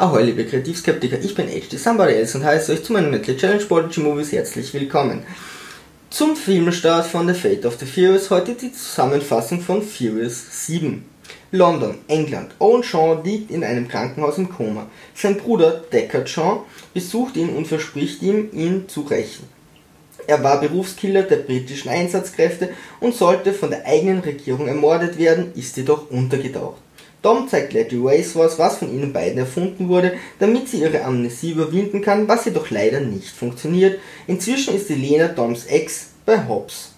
Ahoi, liebe Kreativskeptiker, ich bin HD Somebody Else und heiße euch zu meinem Metal Challenge Prodigy Movies herzlich willkommen. Zum Filmstart von The Fate of the Furious heute die Zusammenfassung von Furious 7. London, England. Owen Shaw liegt in einem Krankenhaus im Koma. Sein Bruder Deckard Shaw besucht ihn und verspricht ihm, ihn zu rächen. Er war Berufskiller der britischen Einsatzkräfte und sollte von der eigenen Regierung ermordet werden, ist jedoch untergetaucht. Dom zeigt Letty Racewars, was von ihnen beiden erfunden wurde, damit sie ihre Amnesie überwinden kann, was jedoch leider nicht funktioniert. Inzwischen ist Elena Doms Ex bei Hobbs.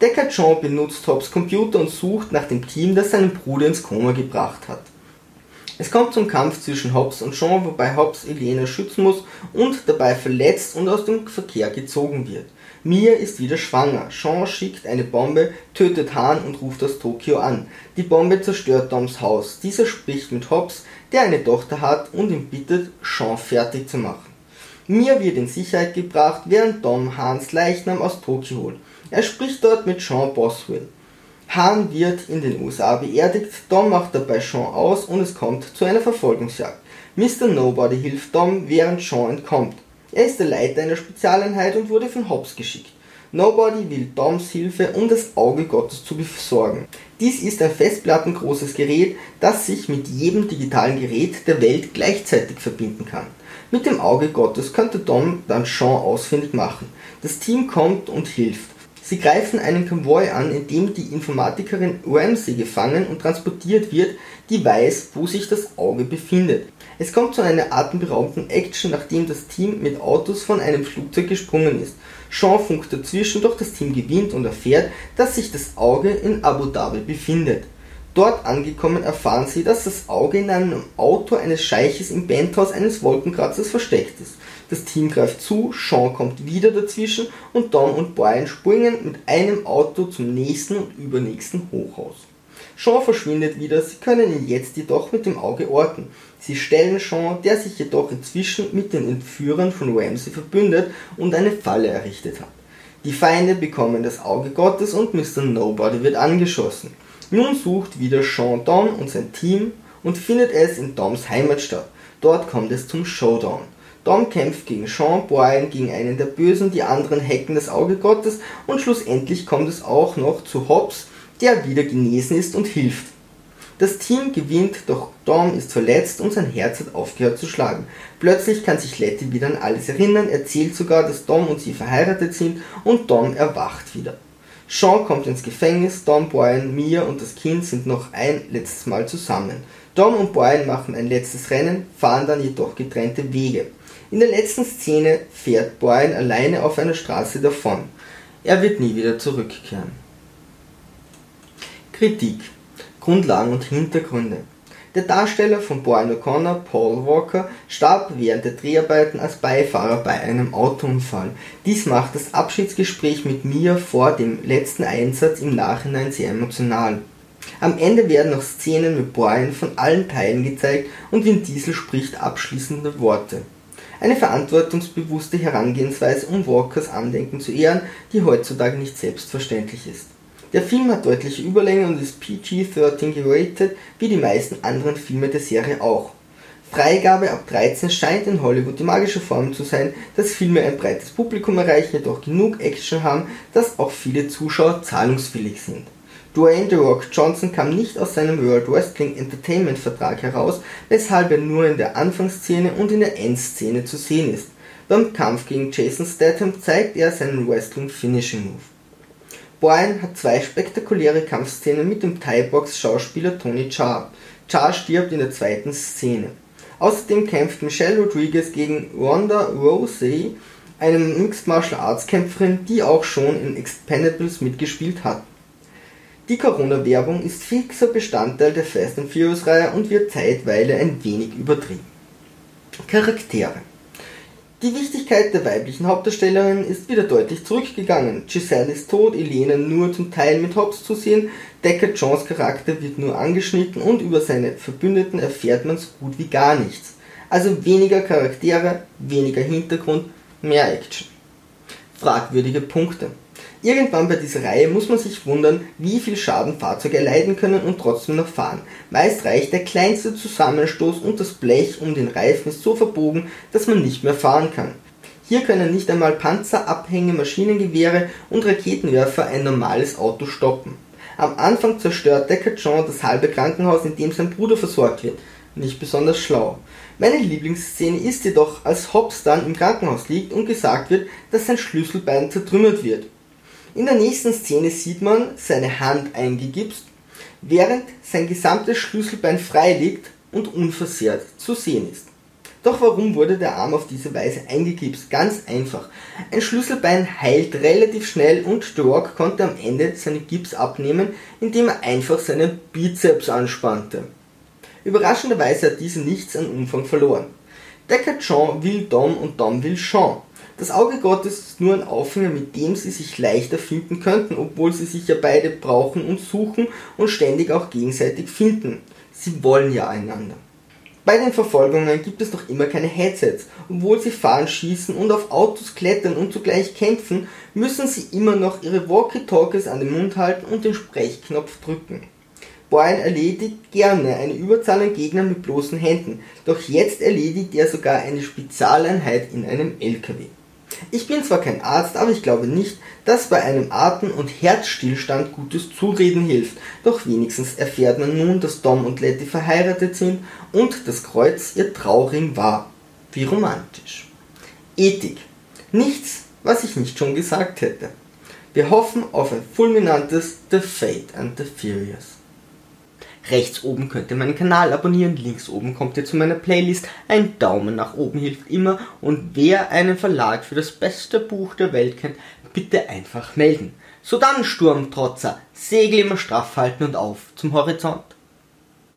Deckard John benutzt Hobbs Computer und sucht nach dem Team, das seinen Bruder ins Koma gebracht hat. Es kommt zum Kampf zwischen Hobbs und Sean, wobei Hobbs Elena schützen muss und dabei verletzt und aus dem Verkehr gezogen wird. Mia ist wieder schwanger. Sean schickt eine Bombe, tötet Han und ruft aus Tokio an. Die Bombe zerstört Doms Haus. Dieser spricht mit Hobbs, der eine Tochter hat, und ihn bittet, Sean fertig zu machen. Mia wird in Sicherheit gebracht, während Dom Hans Leichnam aus Tokio holt. Er spricht dort mit Sean Boswell. Han wird in den USA beerdigt, Dom macht dabei Sean aus und es kommt zu einer Verfolgungsjagd. Mr. Nobody hilft Dom, während Sean entkommt. Er ist der Leiter einer Spezialeinheit und wurde von Hobbs geschickt. Nobody will Doms Hilfe, um das Auge Gottes zu besorgen. Dies ist ein festplattengroßes Gerät, das sich mit jedem digitalen Gerät der Welt gleichzeitig verbinden kann. Mit dem Auge Gottes könnte Dom dann Sean ausfindig machen. Das Team kommt und hilft. Sie greifen einen Konvoi an, in dem die Informatikerin Ramsey gefangen und transportiert wird, die weiß, wo sich das Auge befindet. Es kommt zu einer atemberaubenden Action, nachdem das Team mit Autos von einem Flugzeug gesprungen ist. Sean funkt dazwischen, doch das Team gewinnt und erfährt, dass sich das Auge in Abu Dhabi befindet. Dort angekommen erfahren sie, dass das Auge in einem Auto eines Scheiches im Penthouse eines Wolkenkratzers versteckt ist. Das Team greift zu, Sean kommt wieder dazwischen und Dom und Brian springen mit einem Auto zum nächsten und übernächsten Hochhaus. Sean verschwindet wieder, sie können ihn jetzt jedoch mit dem Auge orten. Sie stellen Sean, der sich jedoch inzwischen mit den Entführern von Ramsey verbündet und eine Falle errichtet hat. Die Feinde bekommen das Auge Gottes und Mr. Nobody wird angeschossen. Nun sucht wieder Sean Dom und sein Team und findet es in Doms Heimatstadt. Dort kommt es zum Showdown. Dom kämpft gegen Sean, Brian gegen einen der Bösen, die anderen hacken das Auge Gottes und schlussendlich kommt es auch noch zu Hobbs, der wieder genesen ist und hilft. Das Team gewinnt, doch Dom ist verletzt und sein Herz hat aufgehört zu schlagen. Plötzlich kann sich Letty wieder an alles erinnern, erzählt sogar, dass Dom und sie verheiratet sind und Dom erwacht wieder. Sean kommt ins Gefängnis, Dom, Brian, Mia und das Kind sind noch ein letztes Mal zusammen. Dom und Brian machen ein letztes Rennen, fahren dann jedoch getrennte Wege. In der letzten Szene fährt Brian alleine auf einer Straße davon. Er wird nie wieder zurückkehren. Kritik Grundlagen und Hintergründe der Darsteller von Brian O'Connor, Paul Walker, starb während der Dreharbeiten als Beifahrer bei einem Autounfall. Dies macht das Abschiedsgespräch mit Mia vor dem letzten Einsatz im Nachhinein sehr emotional. Am Ende werden noch Szenen mit Brian von allen Teilen gezeigt und Vin Diesel spricht abschließende Worte. Eine verantwortungsbewusste Herangehensweise, um Walkers Andenken zu ehren, die heutzutage nicht selbstverständlich ist. Der Film hat deutliche Überlänge und ist PG-13 geratet, wie die meisten anderen Filme der Serie auch. Freigabe ab 13 scheint in Hollywood die magische Form zu sein, dass Filme ein breites Publikum erreichen, jedoch genug Action haben, dass auch viele Zuschauer zahlungswillig sind. Dwayne The Rock Johnson kam nicht aus seinem World Wrestling Entertainment Vertrag heraus, weshalb er nur in der Anfangsszene und in der Endszene zu sehen ist. Beim Kampf gegen Jason Statham zeigt er seinen Wrestling Finishing Move. Brian hat zwei spektakuläre Kampfszenen mit dem Thai-Box-Schauspieler Tony Jaa. Jaa stirbt in der zweiten Szene. Außerdem kämpft Michelle Rodriguez gegen Ronda Rousey, eine Mixed Martial Arts Kämpferin, die auch schon in Expendables mitgespielt hat. Die Corona-Werbung ist fixer Bestandteil der Fast and Furious Reihe und wird zeitweise ein wenig übertrieben. Charaktere die Wichtigkeit der weiblichen Hauptdarstellerin ist wieder deutlich zurückgegangen. Giselle ist tot, Elena nur zum Teil mit Hobbs zu sehen, Deckard Johns Charakter wird nur angeschnitten und über seine Verbündeten erfährt man so gut wie gar nichts. Also weniger Charaktere, weniger Hintergrund, mehr Action. Fragwürdige Punkte. Irgendwann bei dieser Reihe muss man sich wundern, wie viel Schaden Fahrzeuge erleiden können und trotzdem noch fahren. Meist reicht der kleinste Zusammenstoß und das Blech um den Reifen ist so verbogen, dass man nicht mehr fahren kann. Hier können nicht einmal Panzer, Abhänge, Maschinengewehre und Raketenwerfer ein normales Auto stoppen. Am Anfang zerstört Decker John das halbe Krankenhaus, in dem sein Bruder versorgt wird. Nicht besonders schlau. Meine Lieblingsszene ist jedoch, als Hobbs dann im Krankenhaus liegt und gesagt wird, dass sein Schlüsselbein zertrümmert wird. In der nächsten Szene sieht man seine Hand eingegipst, während sein gesamtes Schlüsselbein frei liegt und unversehrt zu sehen ist. Doch warum wurde der Arm auf diese Weise eingegipst? Ganz einfach. Ein Schlüsselbein heilt relativ schnell und Rock konnte am Ende seinen Gips abnehmen, indem er einfach seinen Bizeps anspannte. Überraschenderweise hat diese nichts an Umfang verloren. Decker John will Dom und Dom will Sean. Das Auge Gottes ist nur ein Aufhänger, mit dem sie sich leichter finden könnten, obwohl sie sich ja beide brauchen und suchen und ständig auch gegenseitig finden. Sie wollen ja einander. Bei den Verfolgungen gibt es noch immer keine Headsets. Obwohl sie fahren, schießen und auf Autos klettern und zugleich kämpfen, müssen sie immer noch ihre Walkie-Talkies an den Mund halten und den Sprechknopf drücken. Brian erledigt gerne eine Überzahl an Gegnern mit bloßen Händen, doch jetzt erledigt er sogar eine Spezialeinheit in einem LKW. Ich bin zwar kein Arzt, aber ich glaube nicht, dass bei einem Atem- und Herzstillstand gutes Zureden hilft. Doch wenigstens erfährt man nun, dass Dom und Letty verheiratet sind und das Kreuz ihr Trauring war. Wie romantisch. Ethik. Nichts, was ich nicht schon gesagt hätte. Wir hoffen auf ein fulminantes The Fate and the Furious. Rechts oben könnt ihr meinen Kanal abonnieren, links oben kommt ihr zu meiner Playlist. Ein Daumen nach oben hilft immer und wer einen Verlag für das beste Buch der Welt kennt, bitte einfach melden. So dann, Sturmtrotzer, Segel immer straff halten und auf zum Horizont.